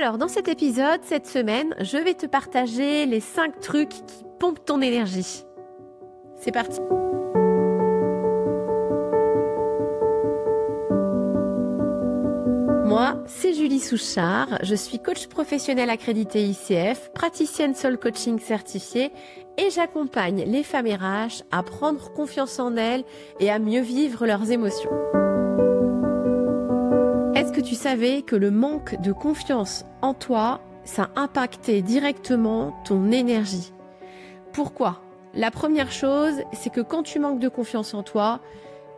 Alors, dans cet épisode, cette semaine, je vais te partager les 5 trucs qui pompent ton énergie. C'est parti Moi, c'est Julie Souchard, je suis coach professionnel accrédité ICF, praticienne Soul Coaching certifiée et j'accompagne les femmes RH à prendre confiance en elles et à mieux vivre leurs émotions. Est-ce que tu savais que le manque de confiance en toi, ça impactait directement ton énergie? Pourquoi? La première chose, c'est que quand tu manques de confiance en toi,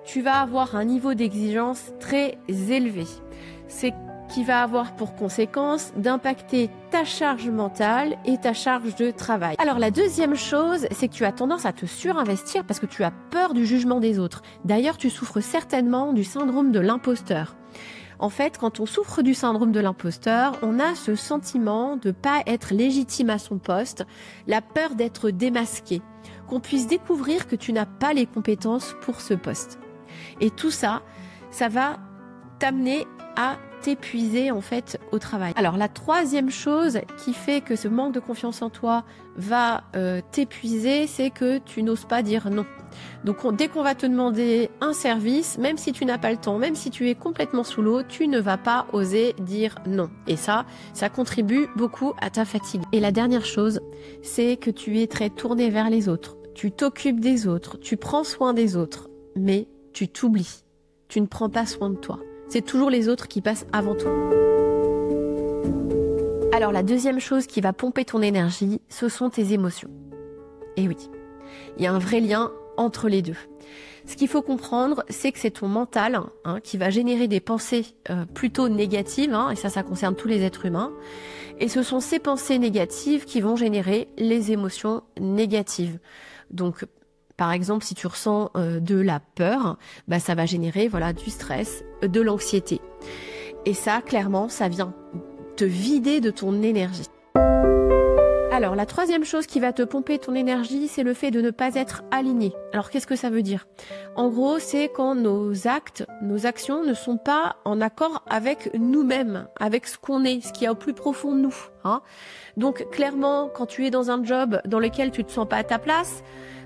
tu vas avoir un niveau d'exigence très élevé. C'est qui va avoir pour conséquence d'impacter ta charge mentale et ta charge de travail. Alors la deuxième chose, c'est que tu as tendance à te surinvestir parce que tu as peur du jugement des autres. D'ailleurs, tu souffres certainement du syndrome de l'imposteur. En fait, quand on souffre du syndrome de l'imposteur, on a ce sentiment de pas être légitime à son poste, la peur d'être démasqué, qu'on puisse découvrir que tu n'as pas les compétences pour ce poste. Et tout ça, ça va t'amener à t'épuiser en fait au travail. Alors la troisième chose qui fait que ce manque de confiance en toi va euh, t'épuiser, c'est que tu n'oses pas dire non. Donc dès qu'on va te demander un service, même si tu n'as pas le temps, même si tu es complètement sous l'eau, tu ne vas pas oser dire non. Et ça, ça contribue beaucoup à ta fatigue. Et la dernière chose, c'est que tu es très tourné vers les autres. Tu t'occupes des autres, tu prends soin des autres, mais tu t'oublies. Tu ne prends pas soin de toi. C'est toujours les autres qui passent avant toi. Alors la deuxième chose qui va pomper ton énergie, ce sont tes émotions. Et oui, il y a un vrai lien entre les deux. Ce qu'il faut comprendre, c'est que c'est ton mental hein, qui va générer des pensées euh, plutôt négatives, hein, et ça, ça concerne tous les êtres humains. Et ce sont ces pensées négatives qui vont générer les émotions négatives. Donc, par exemple, si tu ressens euh, de la peur, bah, ça va générer voilà du stress, de l'anxiété. Et ça, clairement, ça vient te vider de ton énergie. Alors, la troisième chose qui va te pomper ton énergie, c'est le fait de ne pas être aligné. Alors, qu'est-ce que ça veut dire? En gros, c'est quand nos actes, nos actions ne sont pas en accord avec nous-mêmes, avec ce qu'on est, ce qui est au plus profond de nous. Hein Donc, clairement, quand tu es dans un job dans lequel tu te sens pas à ta place,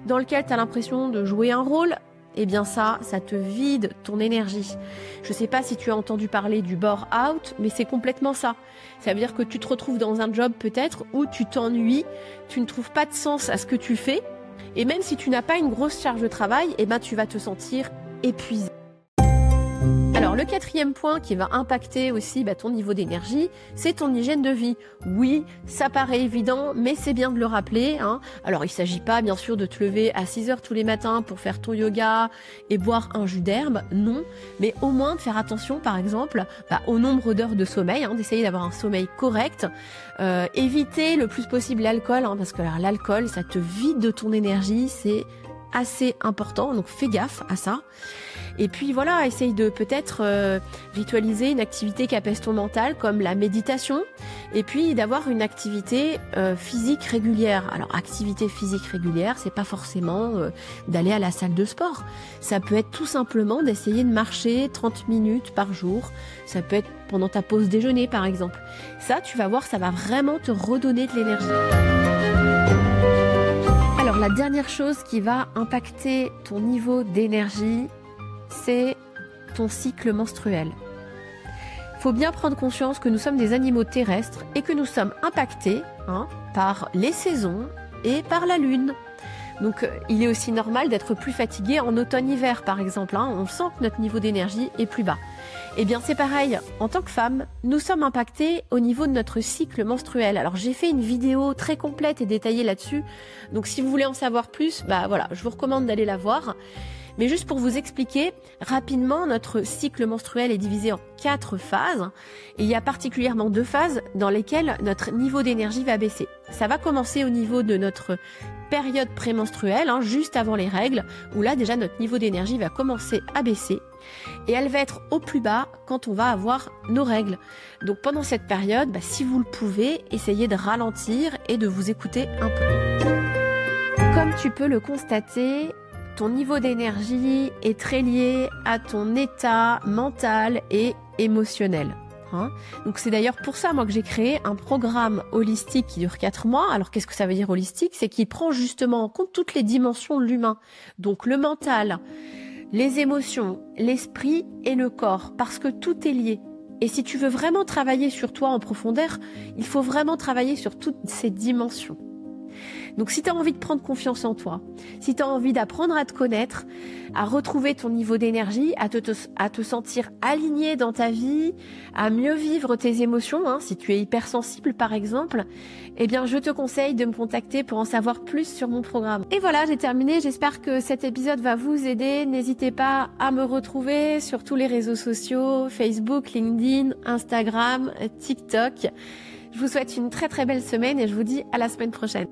dans lequel tu as l'impression de jouer un rôle, eh bien ça, ça te vide ton énergie. Je sais pas si tu as entendu parler du bore out, mais c'est complètement ça. Ça veut dire que tu te retrouves dans un job peut-être où tu t'ennuies, tu ne trouves pas de sens à ce que tu fais, et même si tu n'as pas une grosse charge de travail, eh ben tu vas te sentir épuisé. Le quatrième point qui va impacter aussi bah, ton niveau d'énergie, c'est ton hygiène de vie. Oui, ça paraît évident, mais c'est bien de le rappeler. Hein. Alors il ne s'agit pas bien sûr de te lever à 6 heures tous les matins pour faire ton yoga et boire un jus d'herbe, non, mais au moins de faire attention par exemple bah, au nombre d'heures de sommeil, hein, d'essayer d'avoir un sommeil correct, euh, éviter le plus possible l'alcool, hein, parce que l'alcool ça te vide de ton énergie, c'est assez important, donc fais gaffe à ça. Et puis voilà, essaye de peut-être euh, ritualiser une activité qui apaise ton mental, comme la méditation, et puis d'avoir une activité euh, physique régulière. Alors activité physique régulière, c'est pas forcément euh, d'aller à la salle de sport. Ça peut être tout simplement d'essayer de marcher 30 minutes par jour. Ça peut être pendant ta pause déjeuner par exemple. Ça, tu vas voir, ça va vraiment te redonner de l'énergie. Alors la dernière chose qui va impacter ton niveau d'énergie, c'est ton cycle menstruel. Il faut bien prendre conscience que nous sommes des animaux terrestres et que nous sommes impactés hein, par les saisons et par la lune. Donc euh, il est aussi normal d'être plus fatigué en automne-hiver par exemple. Hein. on sent que notre niveau d'énergie est plus bas. Eh bien c'est pareil, en tant que femme, nous sommes impactés au niveau de notre cycle menstruel. Alors j'ai fait une vidéo très complète et détaillée là-dessus. Donc si vous voulez en savoir plus, bah voilà, je vous recommande d'aller la voir. Mais juste pour vous expliquer rapidement, notre cycle menstruel est divisé en quatre phases. Et il y a particulièrement deux phases dans lesquelles notre niveau d'énergie va baisser. Ça va commencer au niveau de notre période prémenstruelle, hein, juste avant les règles, où là déjà notre niveau d'énergie va commencer à baisser. Et elle va être au plus bas quand on va avoir nos règles. Donc pendant cette période, bah, si vous le pouvez, essayez de ralentir et de vous écouter un peu. Comme tu peux le constater, ton niveau d'énergie est très lié à ton état mental et émotionnel. Hein. Donc c'est d'ailleurs pour ça moi que j'ai créé un programme holistique qui dure quatre mois. Alors qu'est-ce que ça veut dire holistique? C'est qu'il prend justement en compte toutes les dimensions de l'humain. Donc le mental, les émotions, l'esprit et le corps, parce que tout est lié. Et si tu veux vraiment travailler sur toi en profondeur, il faut vraiment travailler sur toutes ces dimensions. Donc si tu as envie de prendre confiance en toi, si tu as envie d'apprendre à te connaître, à retrouver ton niveau d'énergie, à te, à te sentir aligné dans ta vie, à mieux vivre tes émotions, hein, si tu es hypersensible par exemple, eh bien je te conseille de me contacter pour en savoir plus sur mon programme. Et voilà, j'ai terminé, j'espère que cet épisode va vous aider. N'hésitez pas à me retrouver sur tous les réseaux sociaux, Facebook, LinkedIn, Instagram, TikTok. Je vous souhaite une très très belle semaine et je vous dis à la semaine prochaine.